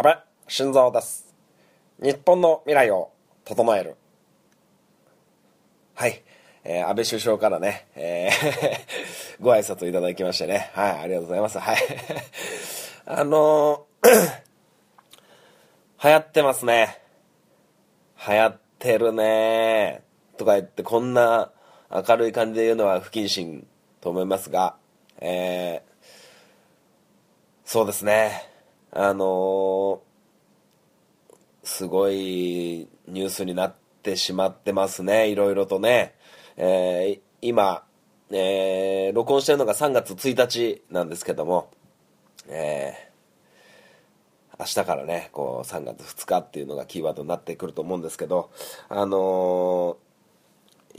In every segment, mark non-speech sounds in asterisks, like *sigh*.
安倍晋三です。日本の未来を整える。はい、えー安倍首相からね、えー *laughs* ご挨拶いただきましてね。はいありがとうございます。はい。*laughs* あのー *coughs* 流行ってますね。流行ってるね。とか言ってこんな明るい感じで言うのは不謹慎と思いますがえーそうですね。あのーすごいニュースになってしまってますね。いろいろとね、えー今、えー録音してるのが3月1日なんですけども。えー明日からねこう3月2日っていうのがキーワードになってくると思うんですけど。あのー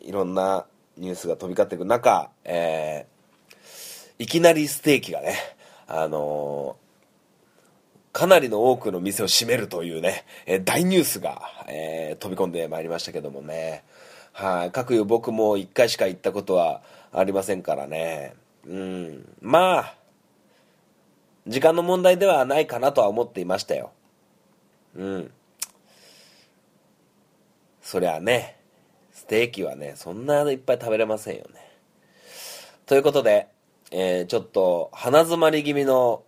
いろんなニュースが飛び交っていく中、えーいきなりステーキがねあのかなりの多くの店を閉めるというね、え大ニュースが、えー飛び込んでまいりましたけどもね。はい。各有僕も一回しか行ったことはありませんからね。うん。まあ、時間の問題ではないかなとは思っていましたよ。うん。そりゃね、ステーキはね、そんないっぱい食べれませんよね。ということで、えーちょっと鼻詰まり気味の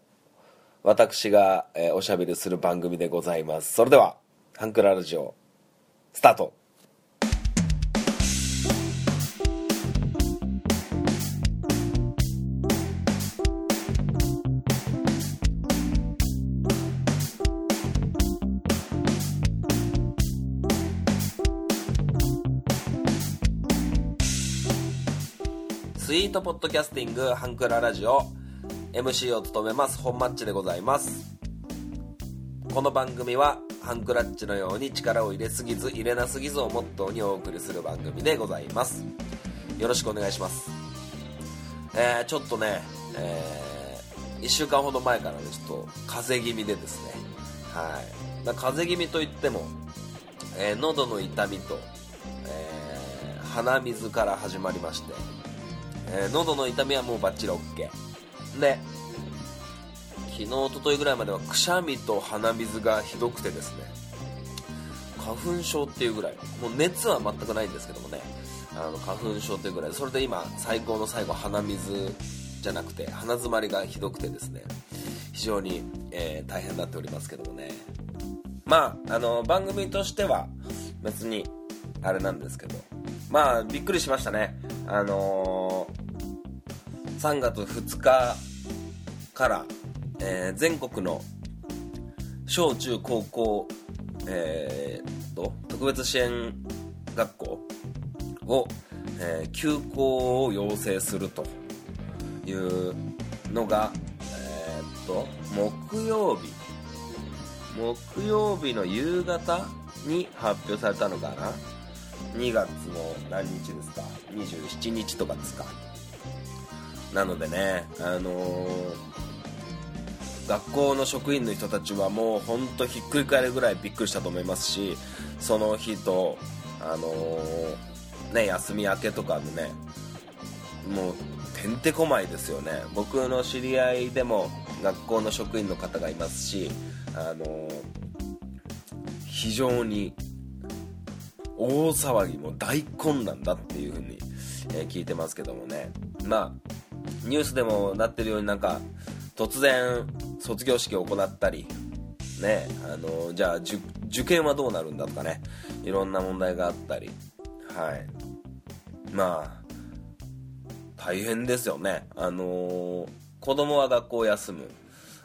私が、えーおしゃべりする番組でございます。それでは、ハンクララジオ、スタート。スイートポッドキャスティングハンクララジオ MC を務めます。本マッチでございます。この番組はハンクラッチのように力を入れすぎず入れなすぎずをモットーにお送りする番組でございます。よろしくお願いします。えー、ちょっとね、え1週間ほど前からねちょっと風邪気味でですね。はい。風邪気味といっても、えー喉の痛みと、えー鼻水から始まりましてえー喉の痛みはもうバッチリ OK で昨日一昨日ぐらいまではくしゃみと鼻水がひどくてですね。花粉症っていうぐらい。もう熱は全くないんですけどもね。あの花粉症っていうぐらい。それで今最高の最後鼻水じゃなくて鼻詰まりがひどくてですね。非常に、えー大変になっておりますけどもね。まああの番組としては別にあれなんですけど。まあびっくりしましたね。あのー3月2日から、えー全国の小中高校、えーと特別支援学校を、えー休校を要請するというのが、えーっと木曜日木曜日の夕方に発表されたのかな？2月の何日ですか？27日とかですか？なのでねあのー学校の職員の人たちはもうほんとひっくり返るぐらいびっくりしたと思いますしその日とあのーね休み明けとかのねもうてんてこまいですよね。僕の知り合いでも学校の職員の方がいますしあのー非常に大騒ぎも大混乱だっていう風に、え聞いてますけどもね。まあニュースでもなってるようになんか突然卒業式を行ったりねあのじゃあ受験はどうなるんだとかね？いろんな問題があったり。はい。まあ大変ですよね。あの子供は学校を休む。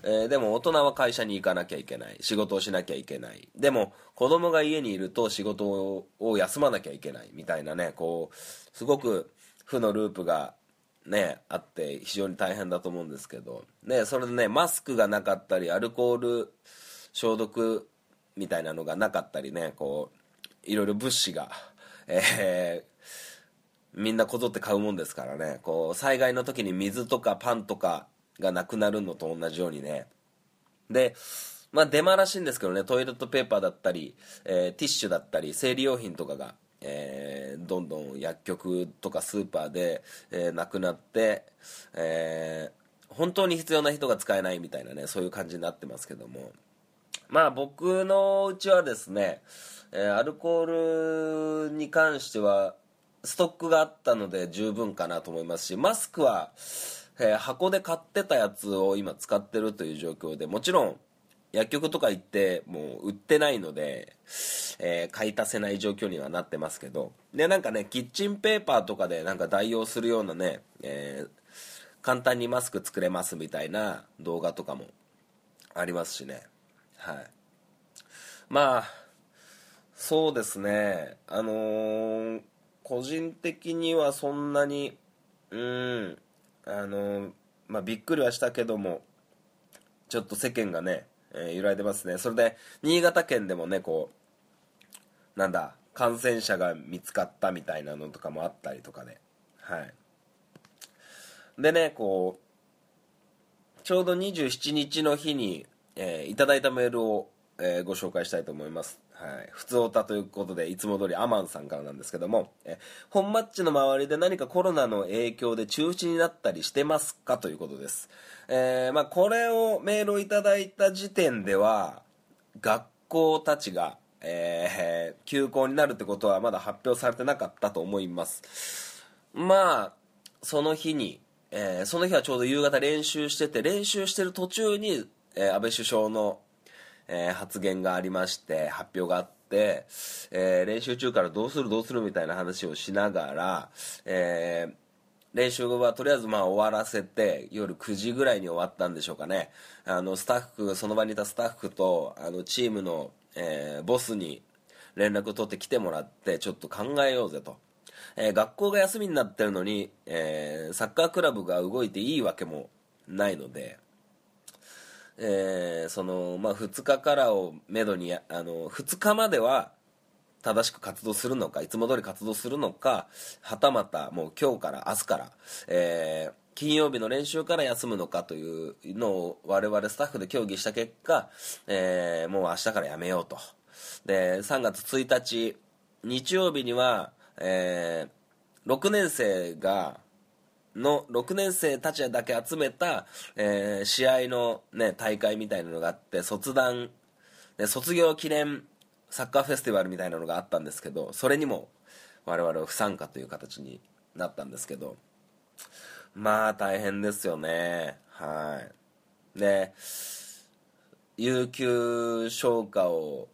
えーでも大人は会社に行かなきゃいけない。仕事をしなきゃいけない。でも子供が家にいると仕事を休まなきゃいけないみたいなねこうすごく負のループがねあって非常に大変だと思うんですけど。ねそれでねマスクがなかったりアルコール消毒みたいなのがなかったりねこういろいろ物資が、えーみんなこぞって買うもんですからね。こう災害の時に水とかパンとかがなくなるのと同じようにね。でまあ出回らしいんですけどねトイレットペーパーだったり、えーティッシュだったり生理用品とかが、えーどんどん薬局とかスーパーで、えーなくなって、えー本当に必要な人が使えないみたいなねそういう感じになってますけども。まあ僕のうちはですね、えアルコールに関してはストックがあったので十分かなと思いますしマスクは、え箱で買ってたやつを今使ってるという状況でもちろん薬局とか行ってもう売ってないので、えー買い足せない状況にはなってますけど。でなんかねキッチンペーパーとかでなんか代用するようなね、えー簡単にマスク作れますみたいな動画とかもありますしね。はい。まあそうですね。あのー個人的にはそんなにうんあのーまあびっくりはしたけどもちょっと世間がね、えー揺らいでますね。それで新潟県でもねこうなんだ感染者が見つかったみたいなのとかもあったりとかで。はい。でねこうちょうど27日の日に、えーいただいたメールを、えーご紹介したいと思います。はい、普通オタということでいつも通りアマンさんからなんですけども、え本マッチの周りで何かコロナの影響で中止になったりしてますかということです、えーまあ、これをメールをいただいた時点では学校たちが、えー休校になるってことはまだ発表されてなかったと思います。まあその日に、えーその日はちょうど夕方練習してて練習してる途中に、え安倍首相の、えー発言がありまして発表があって、えー練習中からどうするどうするみたいな話をしながら、えー練習はとりあえずまあ終わらせて夜9時ぐらいに終わったんでしょうかね。あのスタッフその場にいたスタッフとあのチームの、えーボスに連絡を取って来てもらってちょっと考えようぜと、えー学校が休みになってるのに、えーサッカークラブが動いていいわけもないので、えーそのまあ、2日からをめどにあの2日までは正しく活動するのかいつも通り活動するのかはたまたもう今日から明日から、えー金曜日の練習から休むのかというのを我々スタッフで協議した結果、えーもう明日からやめようと。で3月1日日曜日には、えー6年生がの6年生たちだけ集めた、えー試合の、ね、大会みたいなのがあって卒団、ね、卒業記念サッカーフェスティバルみたいなのがあったんですけどそれにも我々は不参加という形になったんですけどまあ大変ですよね。はい。で有給消化を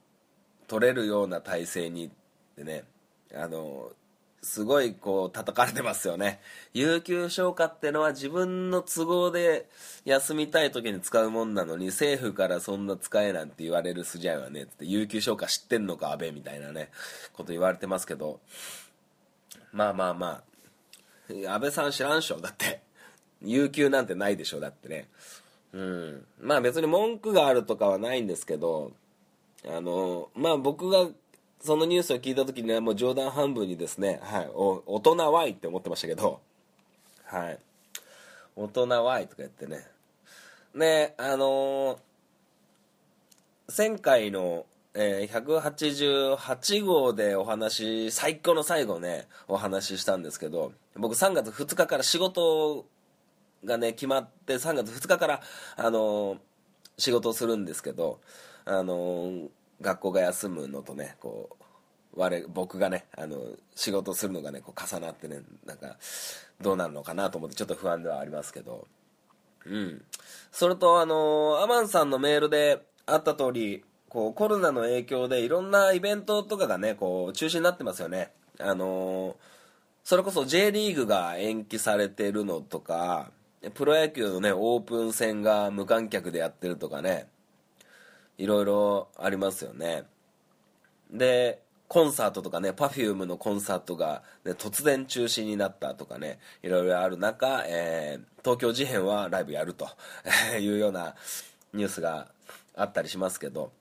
取れるような体制にでねあのすごいこう叩かれてますよね。*laughs* 有給消化ってのは自分の都合で休みたい時に使うもんなのに政府からそんな使えなんて言われる筋合いはねって有給消化知ってんのか安倍みたいなねこと言われてますけど。まあまあまあ。安倍さん知らんしょ？だって。有給なんてないでしょ？だってね。うん。まあ別に文句があるとかはないんですけどあのまあ僕がそのニュースを聞いた時にはもう冗談半分にですね、はい、お大人はいって思ってましたけどはい。大人はいとか言ってね。であの前回の、えー188号でお話最高の最後ねお話ししたんですけど僕3月2日から仕事がね決まって3月2日からあの仕事をするんですけどあの学校が休むのとねこう我僕がねあの仕事するのがねこう重なってねなんかどうなるのかなと思ってちょっと不安ではありますけど。うん。それとあのアマンさんのメールであった通りこうコロナの影響でいろんなイベントとかがねこう中止になってますよね。あのそれこそ J リーグが延期されてるのとかプロ野球のねオープン戦が無観客でやってるとかね。いろいろありますよね。でコンサートとかね Perfume のコンサートが、ね、突然中止になったとかねいろいろある中、えー東京事変はライブやると *laughs* いうようなニュースがあったりしますけど、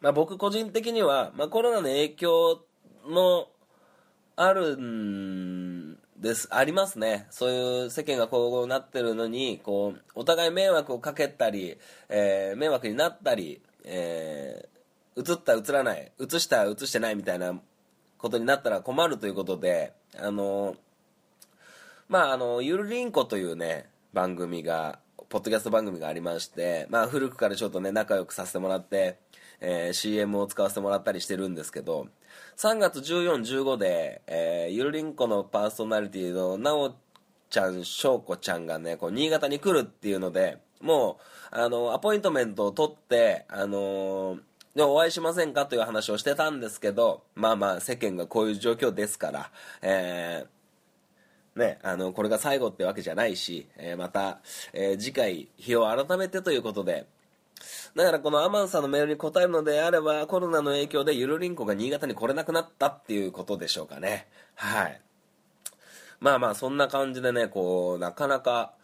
まあ、僕個人的には、まあ、コロナの影響のあるんです。ありますね。そういう世間がこうなってるのにこうお互い迷惑をかけたり、えー迷惑になったり、えー、映った映らない映した映してないみたいなことになったら困るということであのまああのゆるりんこというね番組がポッドキャスト番組がありまして、まあ、古くからちょっとね、仲良くさせてもらって、えー、CM を使わせてもらったりしてるんですけど、3月14、15で、えー、ゆるりんこのパーソナリティのなおちゃん、しょうこちゃんがね、こう、新潟に来るっていうので、もう、あの、アポイントメントを取って、あのー、でお会いしませんかという話をしてたんですけど、まあまあ世間がこういう状況ですから、えー、ね、あの、これが最後ってわけじゃないし、えー、また、えー、次回、日を改めてということで、だからこのアマンさんのメールに答えるのであれば、コロナの影響でゆるりんこが新潟に来れなくなったっていうことでしょうかね。はい。まあまあ、そんな感じでね、こう、なかなか、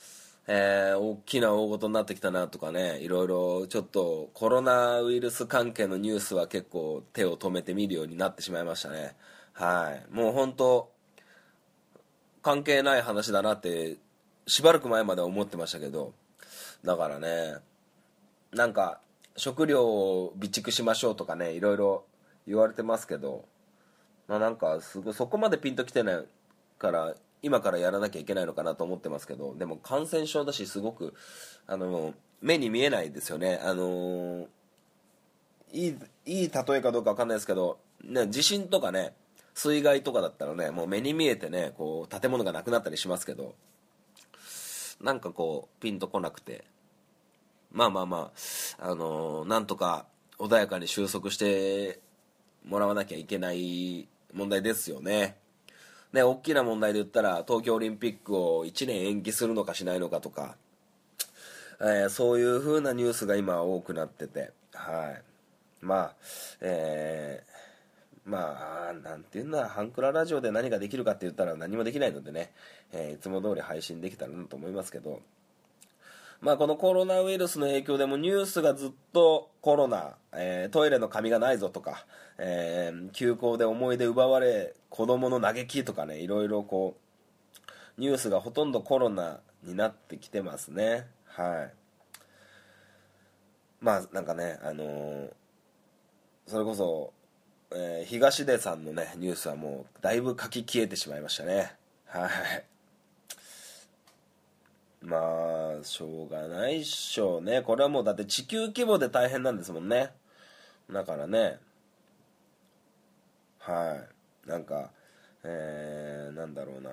えー、大きな大事になってきたなとかね、いろいろちょっとコロナウイルス関係のニュースは結構手を止めて見るようになってしまいましたね。はい。もう本当関係ない話だなってしばらく前までは思ってましたけど、だからね、なんか食料を備蓄しましょうとかね、いろいろ言われてますけど、まあなんかすごいそこまでピンときてないから今からやらなきゃいけないのかなと思ってますけどでも感染症だしすごくあの目に見えないですよね。あのいいいい例えかどうか分かんないですけど、ね、地震とかね水害とかだったらねもう目に見えてねこう建物がなくなったりしますけどなんかこうピンとこなくてまあまあまああのなんとか穏やかに収束してもらわなきゃいけない問題ですよね。ね、大きな問題で言ったら東京オリンピックを1年延期するのかしないのかとか、えー、そういう風なニュースが今多くなってて、はい。まあ、えー、まあ、なんていうんだ、ハンクララジオで何ができるかって言ったら何もできないのでね、えー、いつも通り配信できたらなと思いますけど、まあ、このコロナウイルスの影響でもニュースがずっとコロナ、えー、トイレの紙がないぞとか、えー、休校で思い出奪われ子供の嘆きとかねいろいろこうニュースがほとんどコロナになってきてますね。はい。まあなんかねあのー、それこそ、えー、東出さんのねニュースはもうだいぶ書き消えてしまいましたね。はい。まあしょうがないっしょうね。これはもうだって地球規模で大変なんですもんね。だからね。はい。なんかえー、なんだろうな。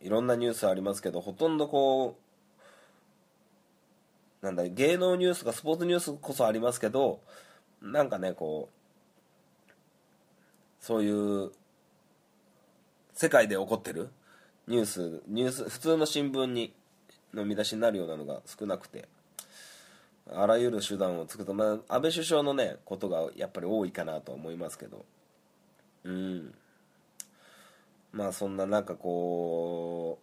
いろんなニュースありますけどほとんどこうなんだ芸能ニュースかスポーツニュースこそありますけどなんかねこうそういう世界で起こってるニュースニュース普通の新聞にの見出しになるようなのが少なくてあらゆる手段を作ると、まあ、安倍首相のねことがやっぱり多いかなと思いますけど。うん。まあそんななんかこ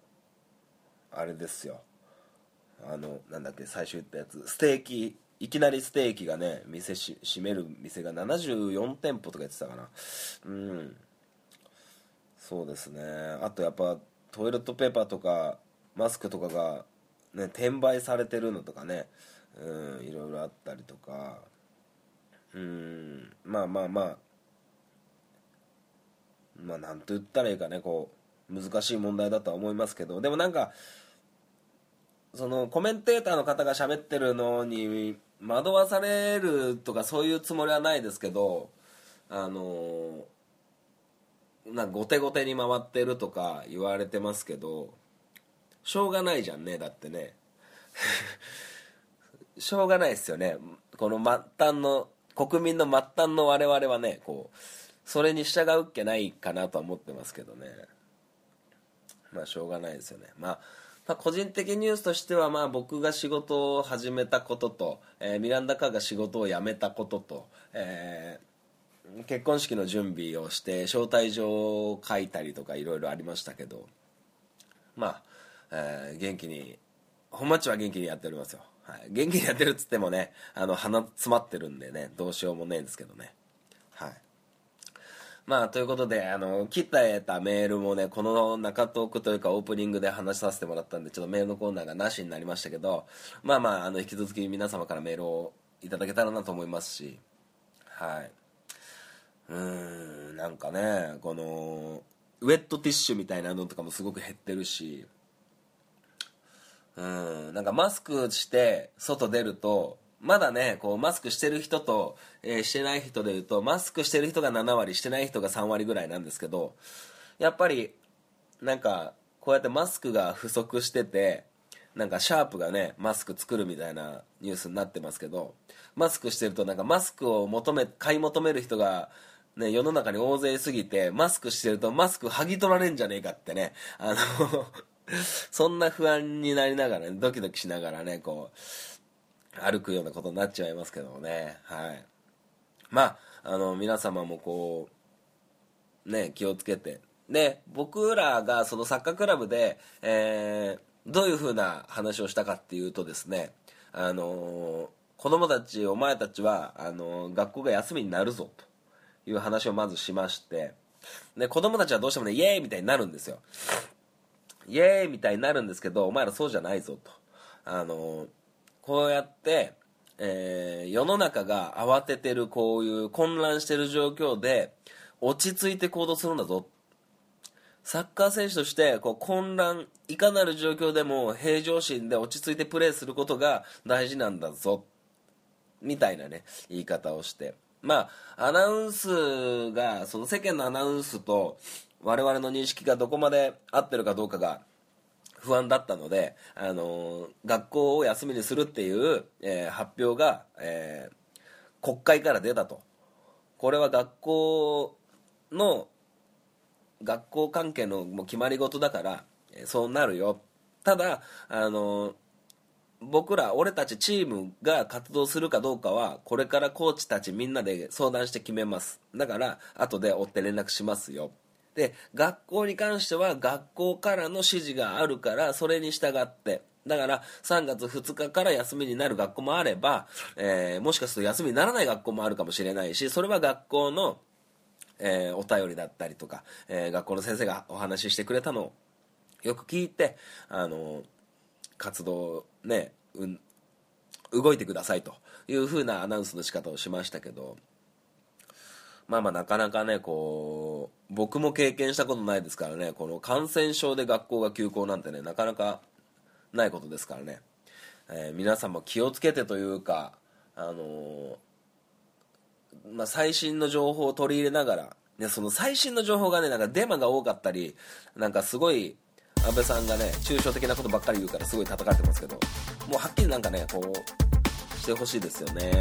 うあれですよ。あのなんだっけ最初言ったやつ。ステーキいきなりステーキがね店し閉める店が74店舗とか言ってたかな。うん。そうですね。あとやっぱトイレットペーパーとかマスクとかが、ね、転売されてるのとかね、うん、いろいろあったりとか。うんまあまあまあ。まあなんと言ったらいいかねこう難しい問題だとは思いますけど。でもなんかそのコメンテーターの方が喋ってるのに惑わされるとかそういうつもりはないですけどあのな後手後手に回ってるとか言われてますけどしょうがないじゃんねだってね。*laughs* しょうがないですよね。この末端の国民の末端の我々はねこうそれに従うっけないかなとは思ってますけどね。まあしょうがないですよね。まあまあ、個人的ニュースとしては、まあ、僕が仕事を始めたことと、えー、ミランダ・カーが仕事を辞めたことと、えー結婚式の準備をして招待状を書いたりとかいろいろありましたけどまあ、えー、元気に本町は元気にやっておりますよ、はい、元気にやってるっつってもねあの鼻詰まってるんでねどうしようもねえんですけどね。はい。まあということであの切ったえたメールもねこの中トークというかオープニングで話させてもらったんでちょっとメールのコーナーがなしになりましたけどまあまああの引き続き皆様からメールをいただけたらなと思いますしはい。うんなんかねこのウェットティッシュみたいなのとかもすごく減ってるし。うんなんかマスクして外出るとまだねこうマスクしてる人と、えーしてない人でいうとマスクしてる人が7割してない人が3割ぐらいなんですけどやっぱりなんかこうやってマスクが不足しててなんかシャープがねマスク作るみたいなニュースになってますけどマスクしてるとなんかマスクを求め買い求める人がね、世の中に大勢すぎてマスクしてるとマスク剥ぎ取られんじゃねえかってね。あの *laughs* そんな不安になりながらねドキドキしながらねこう歩くようなことになっちゃいますけどもね。はい。まああの皆様もこうね気をつけて。で僕らがそのサッカークラブで、えーどういうふうな話をしたかっていうとですねあの子供たちお前たちはあの学校が休みになるぞと。いう話をまずしましてで子供たちはどうしてもねイエーイみたいになるんですよ。イエーイみたいになるんですけどお前らそうじゃないぞと。あのこうやって、えー世の中が慌ててるこういう混乱してる状況で落ち着いて行動するんだぞ。サッカー選手としてこう混乱いかなる状況でも平常心で落ち着いてプレーすることが大事なんだぞ。みたいなね言い方をして。まあアナウンスがその世間のアナウンスと我々の認識がどこまで合ってるかどうかが不安だったので、あの学校を休みにするっていう、えー発表が、えー国会から出たと。これは学校の学校関係のもう決まり事だからえそうなるよ。ただあの僕ら俺たちチームが活動するかどうかはこれからコーチたちみんなで相談して決めます。だから後で追って連絡しますよ。で学校に関しては学校からの指示があるからそれに従って。だから3月2日から休みになる学校もあれば、えーもしかすると休みにならない学校もあるかもしれないしそれは学校のえーお便りだったりとか、えー学校の先生がお話ししてくれたのをよく聞いて、あの活動ね、うん、動いてくださいという風なアナウンスの仕方をしましたけどまあまあなかなかねこう僕も経験したことないですからねこの感染症で学校が休校なんてねなかなかないことですからね、えー皆さんも気をつけてというかあのーまあ、最新の情報を取り入れながら、ね、その最新の情報がねなんかデマが多かったりなんかすごい安倍さんがね抽象的なことばっかり言うからすごい叩かれてますけどもうはっきりなんかねこうしてほしいですよね。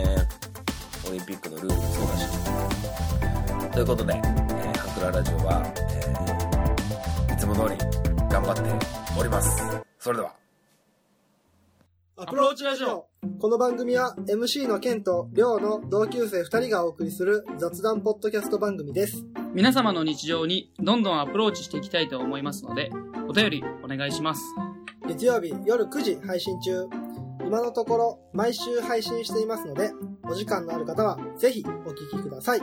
オリンピックのルールもそうだし。ということで、えーハクララジオは、えーいつも通り頑張っております。それでは。アプローチラジオこの番組は MC のケンとリョウの同級生2人がお送りする雑談ポッドキャスト番組です。皆様の日常にどんどんアプローチしていきたいと思いますので、お便りお願いします。月曜日夜9時配信中。今のところ毎週配信していますので、お時間のある方はぜひお聞きください。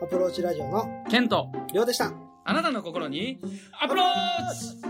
アプローチラジオのケント、リョウでした。あなたの心にアプローチ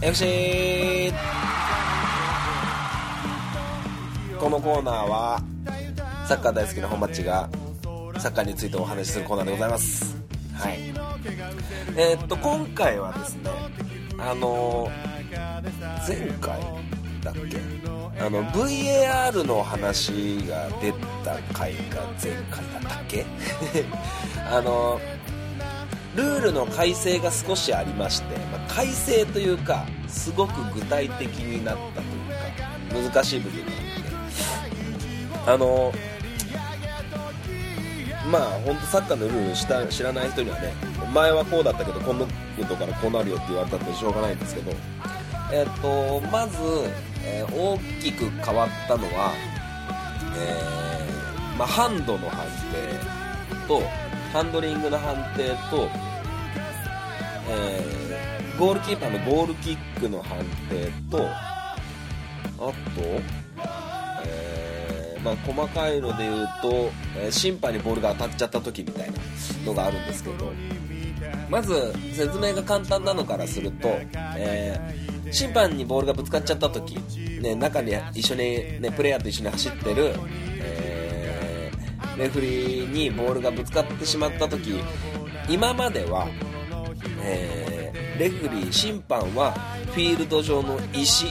FC このコーナーはサッカー大好きな本町がサッカーについてお話しするコーナーでございます。はい。えーっと今回はですねあの前回だっけ？あの VAR の話が出た回が前回だったっけ？*laughs* あのルールの改正が少しありまして、まあ、改正というかすごく具体的になったというか難しい部分があって。あのまあ本当サッカーのルールした知らない人にはね前はこうだったけど今度からこうなるよって言われたってしょうがないんですけどえっとまず、えー、大きく変わったのは、えー、まあ、ハンドの判定とハンドリングの判定と、えー、ゴールキーパーのゴールキックの判定とあと、えー、まあ、細かいので言うと、え審判にボールが当たっちゃった時みたいなのがあるんですけどまず説明が簡単なのからすると、えー、審判にボールがぶつかっちゃった時、ね、中に一緒に、ね、プレイヤーと一緒に走ってる、レフリーにボールがぶつかってしまった時今までは、えー、レフリー審判はフィールド上の石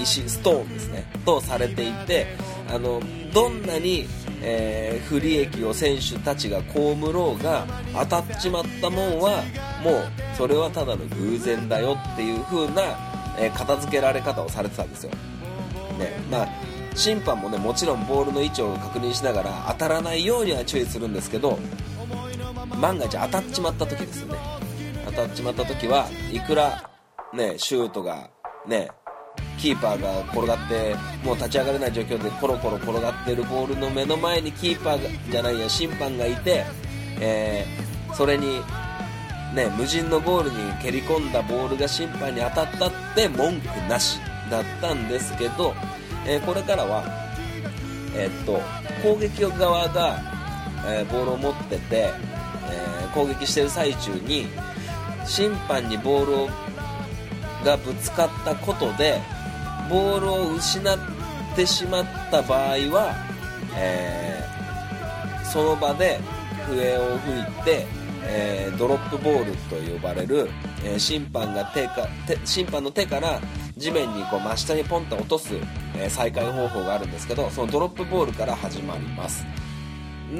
石ストーンですねとされていてあのどんなにえー、不利益を選手たちが被ろうが当たっちまったもんはもうそれはただの偶然だよっていう風な、えー、片付けられ方をされてたんですよ、ねまあ、審判もねもちろんボールの位置を確認しながら当たらないようには注意するんですけど万が一当たっちまった時ですよね。当たっちまった時はいくらねシュートがねキーパーが転がってもう立ち上がれない状況でコロコロ転がってるボールの目の前にキーパーがじゃないや審判がいて、えー、それに、ね、無人のゴールに蹴り込んだボールが審判に当たったって文句なしだったんですけど、えー、これからは、えー、っと攻撃側が、えボールを持ってて、え攻撃してる最中に審判にボールをがぶつかったことでボールを失ってしまった場合は、え、その場で笛を吹いて、え、ドロップボールと呼ばれる、え、審判が手か手審判の手から地面にこう真下にポンと落とす、え再開方法があるんですけどそのドロップボールから始まります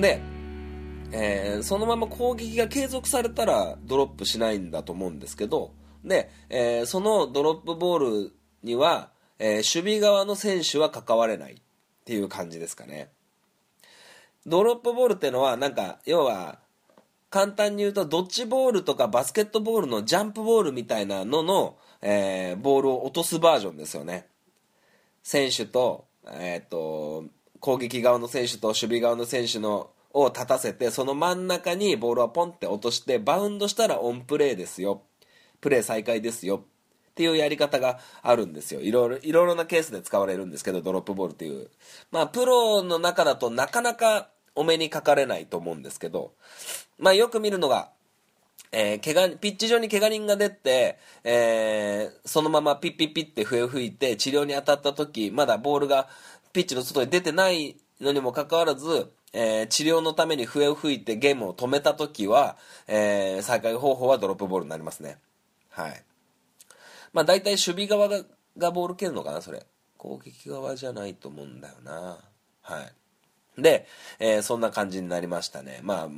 で、えそのまま攻撃が継続されたらドロップしないんだと思うんですけどで、えー、そのドロップボールには、えー、守備側の選手は関われないっていう感じですかね。ドロップボールってのは、なんか、要は、簡単に言うと、ドッジボールとかバスケットボールのジャンプボールみたいなのの、えー、ボールを落とすバージョンですよね。選手と、えっ、と、攻撃側の選手と守備側の選手のを立たせて、その真ん中にボールをポンって落として、バウンドしたらオンプレーですよ。プレー再開ですよっていうやり方があるんですよ。いろいろ、いろいろなケースで使われるんですけど、ドロップボールっていう。まあ、プロの中だとなかなかお目にかかれないと思うんですけど、まあ、よく見るのが、えー、怪我、ピッチ上に怪我人が出て、えー、そのままピッピッピッって笛を吹いて治療に当たった時、まだボールがピッチの外に出てないのにもかかわらず、えー、治療のために笛を吹いてゲームを止めた時は、えー、再開方法はドロップボールになりますね。はい。まあ大体守備側ががボール蹴るのかな、それ。攻撃側じゃないと思うんだよな。はい。で、えー、そんな感じになりましたね。まあ、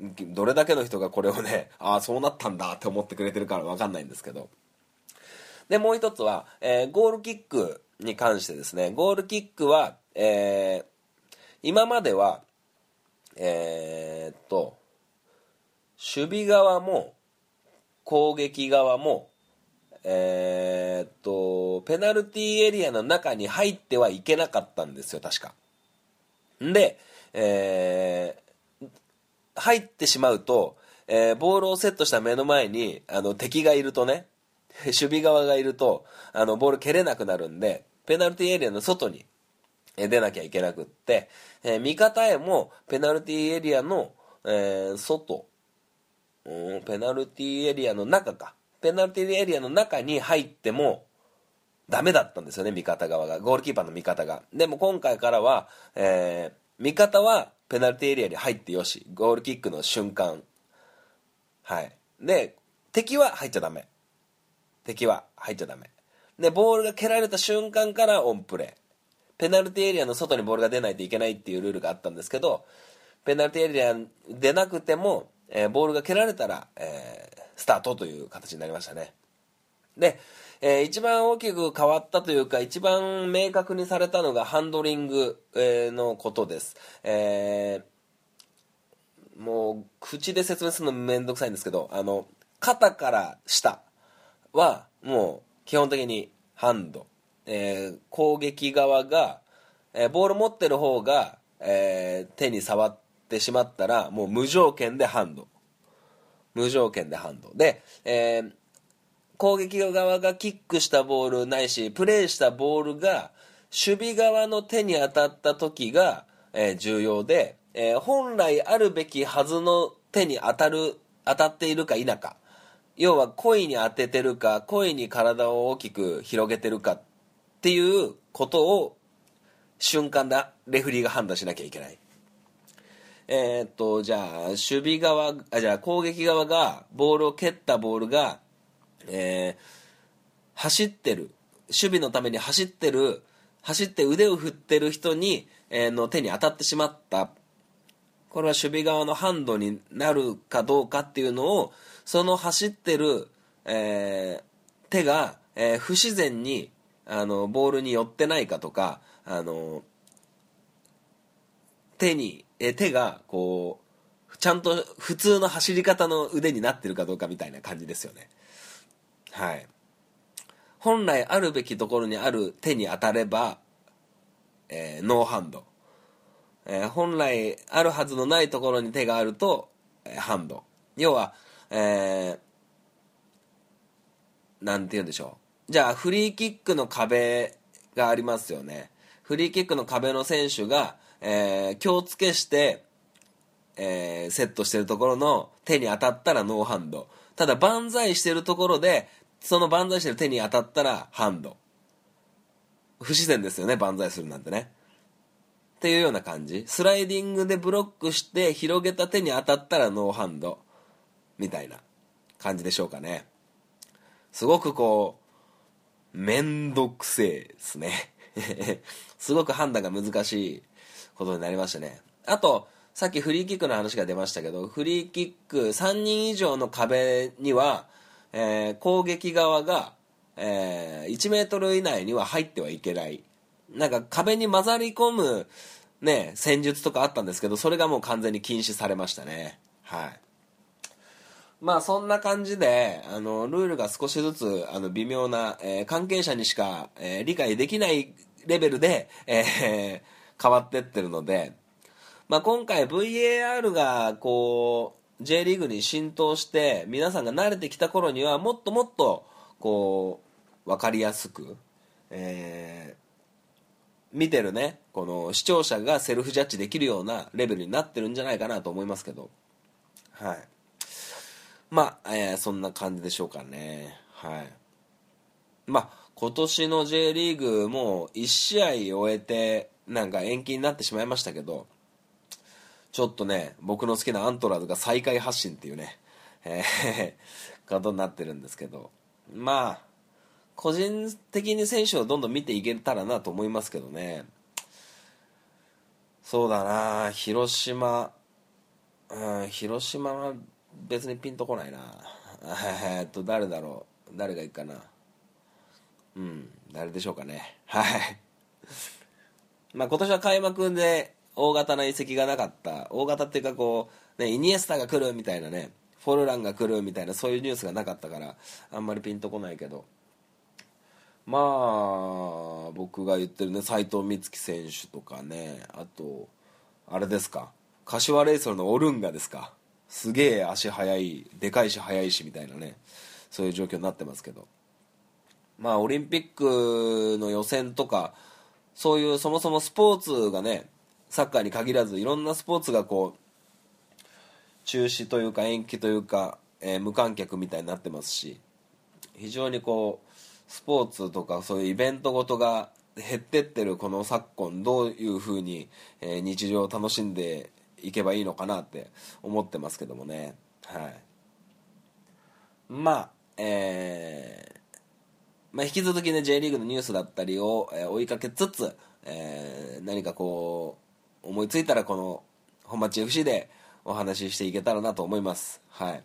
どれだけの人がこれをね、*laughs* ああ、そうなったんだって思ってくれてるからわかんないんですけど。で、もう一つは、えー、ゴールキックに関してですね、ゴールキックは、えー、今までは、えー、っと、守備側も、攻撃側も、えー、っと、ペナルティーエリアの中に入ってはいけなかったんですよ、確か。んで、えー、入ってしまうと、えー、ボールをセットした目の前に、あの、敵がいるとね、*laughs* 守備側がいると、あの、ボール蹴れなくなるんで、ペナルティーエリアの外に出なきゃいけなくって、えー、味方へもペナルティーエリアの、えー、外うん、ペナルティーエリアの中か。ペナルティーエリアの中に入っても、ダメだったんですよね、味方側が。ゴールキーパーの味方が。でも今回からは、えー、味方はペナルティーエリアに入ってよし。ゴールキックの瞬間。はい。で、敵は入っちゃダメ。敵は入っちゃダメ。でボールが蹴られた瞬間からオンプレーペナルティエリアの外にボールが出ないといけないっていうルールがあったんですけどペナルティエリア出なくても、えーボールが蹴られたら、えースタートという形になりましたねで、えー一番大きく変わったというか一番明確にされたのがハンドリング、えーのことです、えーもう口で説明するのめんどくさいんですけどあの肩から下はもう基本的にハンド、えー攻撃側が、えーボール持ってる方が、えー手に触ってしまったらもう無条件でハンド。無条件でハンド。で、えー攻撃側がキックしたボールないしプレーしたボールが守備側の手に当たった時が、えー重要で、えー本来あるべきはずの手に当たる当たっているか否か。要は故意に当ててるか故意に体を大きく広げてるかっていうことを瞬間でレフリーが判断しなきゃいけない。えーっとじゃあ守備側あじゃあ攻撃側がボールを蹴ったボールがえー走ってる守備のために走ってる走って腕を振ってる人に、えーの手に当たってしまった。これは守備側のハンドになるかどうかっていうのをその走ってる、えー手が、えー不自然にあのボールに寄ってないかとかあの手に、え手がこうちゃんと普通の走り方の腕になってるかどうかみたいな感じですよね。はい。本来あるべきところにある手に当たれば、えーノーハンド、えー本来あるはずのないところに手があると、えーハンド。要は、えーなんて言うんでしょう。じゃあフリーキックの壁がありますよね。フリーキックの壁の選手が、えー気をつけして、えーセットしてるところの手に当たったらノーハンド。ただ万歳してるところでその万歳してる手に当たったらハンド。不自然ですよね万歳するなんてね。っていうような感じ。スライディングでブロックして広げた手に当たったらノーハンド。みたいな感じでしょうかね。すごくこうめんどくせえですね。*laughs* すごく判断が難しいことになりましたね。あとさっきフリーキックの話が出ましたけどフリーキック3人以上の壁には、えー攻撃側が、えー1メートル以内には入ってはいけない。なんか壁に混ざり込むね戦術とかあったんですけどそれがもう完全に禁止されましたね。はい。まあそんな感じであのルールが少しずつあの微妙な、えー関係者にしか、えー理解できないレベルで、えー変わってってるので、まあ、今回 VAR がこう J リーグに浸透して皆さんが慣れてきた頃にはもっともっとこう分かりやすく、えー見てるねこの視聴者がセルフジャッジできるようなレベルになってるんじゃないかなと思いますけど。はい。まあ、えーそんな感じでしょうかね。はい。まあ今年の J リーグも1試合終えてなんか延期になってしまいましたけどちょっとね僕の好きなアントラーズが再開発進っていうね、えーことになってるんですけど。まあ個人的に選手をどんどん見ていけたらなと思いますけどね。そうだな広島。うん広島は別にピンとこないな。えっと誰だろう。誰がいいかな。うん誰でしょうかね。はい。まあ今年は開幕で大型な移籍がなかった。大型っていうかこう、ね、イニエスタが来るみたいなねフォルランが来るみたいなそういうニュースがなかったからあんまりピンとこないけど。まあ僕が言ってるね斎藤光希選手とかねあとあれですか。柏レイソルのオルンガですか。すげえ足速いでかいし速いしみたいなねそういう状況になってますけど。まあオリンピックの予選とかそういうそもそもスポーツがねサッカーに限らずいろんなスポーツがこう中止というか延期というか、えー無観客みたいになってますし非常にこうスポーツとかそういうイベントごとが減ってってるこの昨今どういうふうに、えー日常を楽しんでいけばいいのかなって思ってますけどもね。はい。まあえーまあ、引き続きね J リーグのニュースだったりを、えー追いかけつつ、えー何かこう思いついたらこの本町 FC でお話ししていけたらなと思います。はい。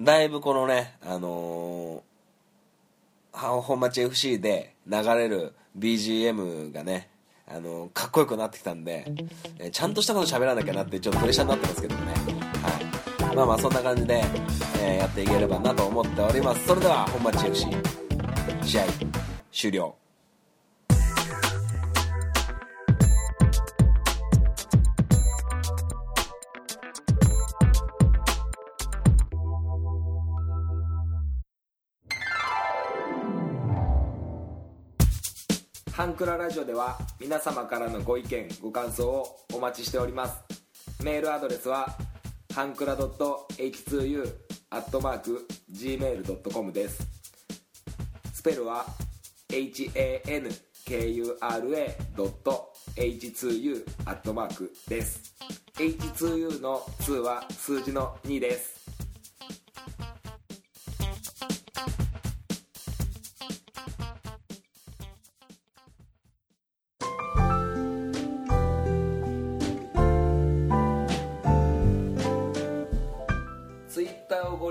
だいぶこのねあのー本町 FC で流れる BGM がねあのーかっこよくなってきたんで、えちゃんとしたこと喋らなきゃなってちょっとプレッシャーになってますけどね。はい。まあまあそんな感じで、えーやっていければなと思っております。それでは本町 FC 試合終了。クララジオでは皆様からのご意見ご感想をお待ちしております。メールアドレスはハンクラ .h2u.gmail.com です。スペルは hankura.h2u です。H2U の2は数字の2です。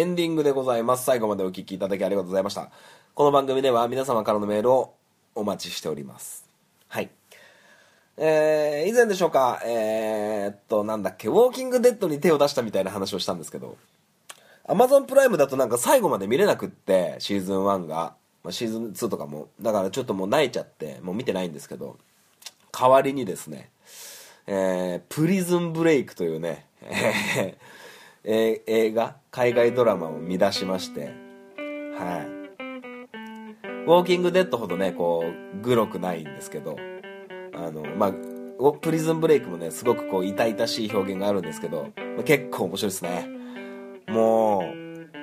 エンディングでございます。最後までお聞きいただきありがとうございました。この番組では皆様からのメールをお待ちしております。はい。えー、以前でしょうか、えー、っと、なんだっけ、ウォーキングデッドに手を出したみたいな話をしたんですけど、アマゾンプライムだとなんか最後まで見れなくって、シーズン1が。まあ、シーズン2とかも。だからちょっともう泣いちゃって、もう見てないんですけど、代わりにですね、えー、プリズンブレイクというね、えーえ映画海外ドラマを見出しまして。はい。ウォーキングデッドほどねこうグロくないんですけど。あのまあプリズンブレイクもねすごくこう痛々しい表現があるんですけど、ま結構面白いですね。もう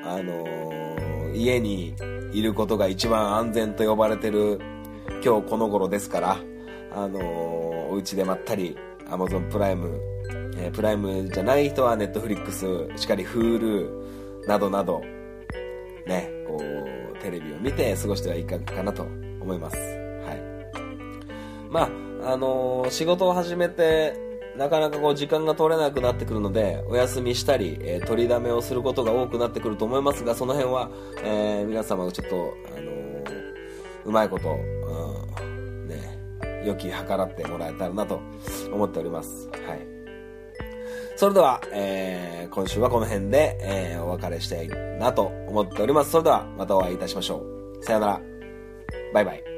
あのー家にいることが一番安全と呼ばれてる今日この頃ですから。あのーお家でまったり Amazon プライムえープライムじゃない人はネットフリックスしかり Hulu などなどねこうテレビを見て過ごしてはいかがかなと思います。はい。まああのー仕事を始めてなかなかこう時間が取れなくなってくるのでお休みしたり、えー取りだめをすることが多くなってくると思いますがその辺は、え皆様がちょっと、あのうまいこと、うんね、良き計らってもらえたらなと思っております。はい。それでは、えー今週はこの辺で、えーお別れしたいなと思っております。それではまたお会いいたしましょう。さよなら。バイバイ。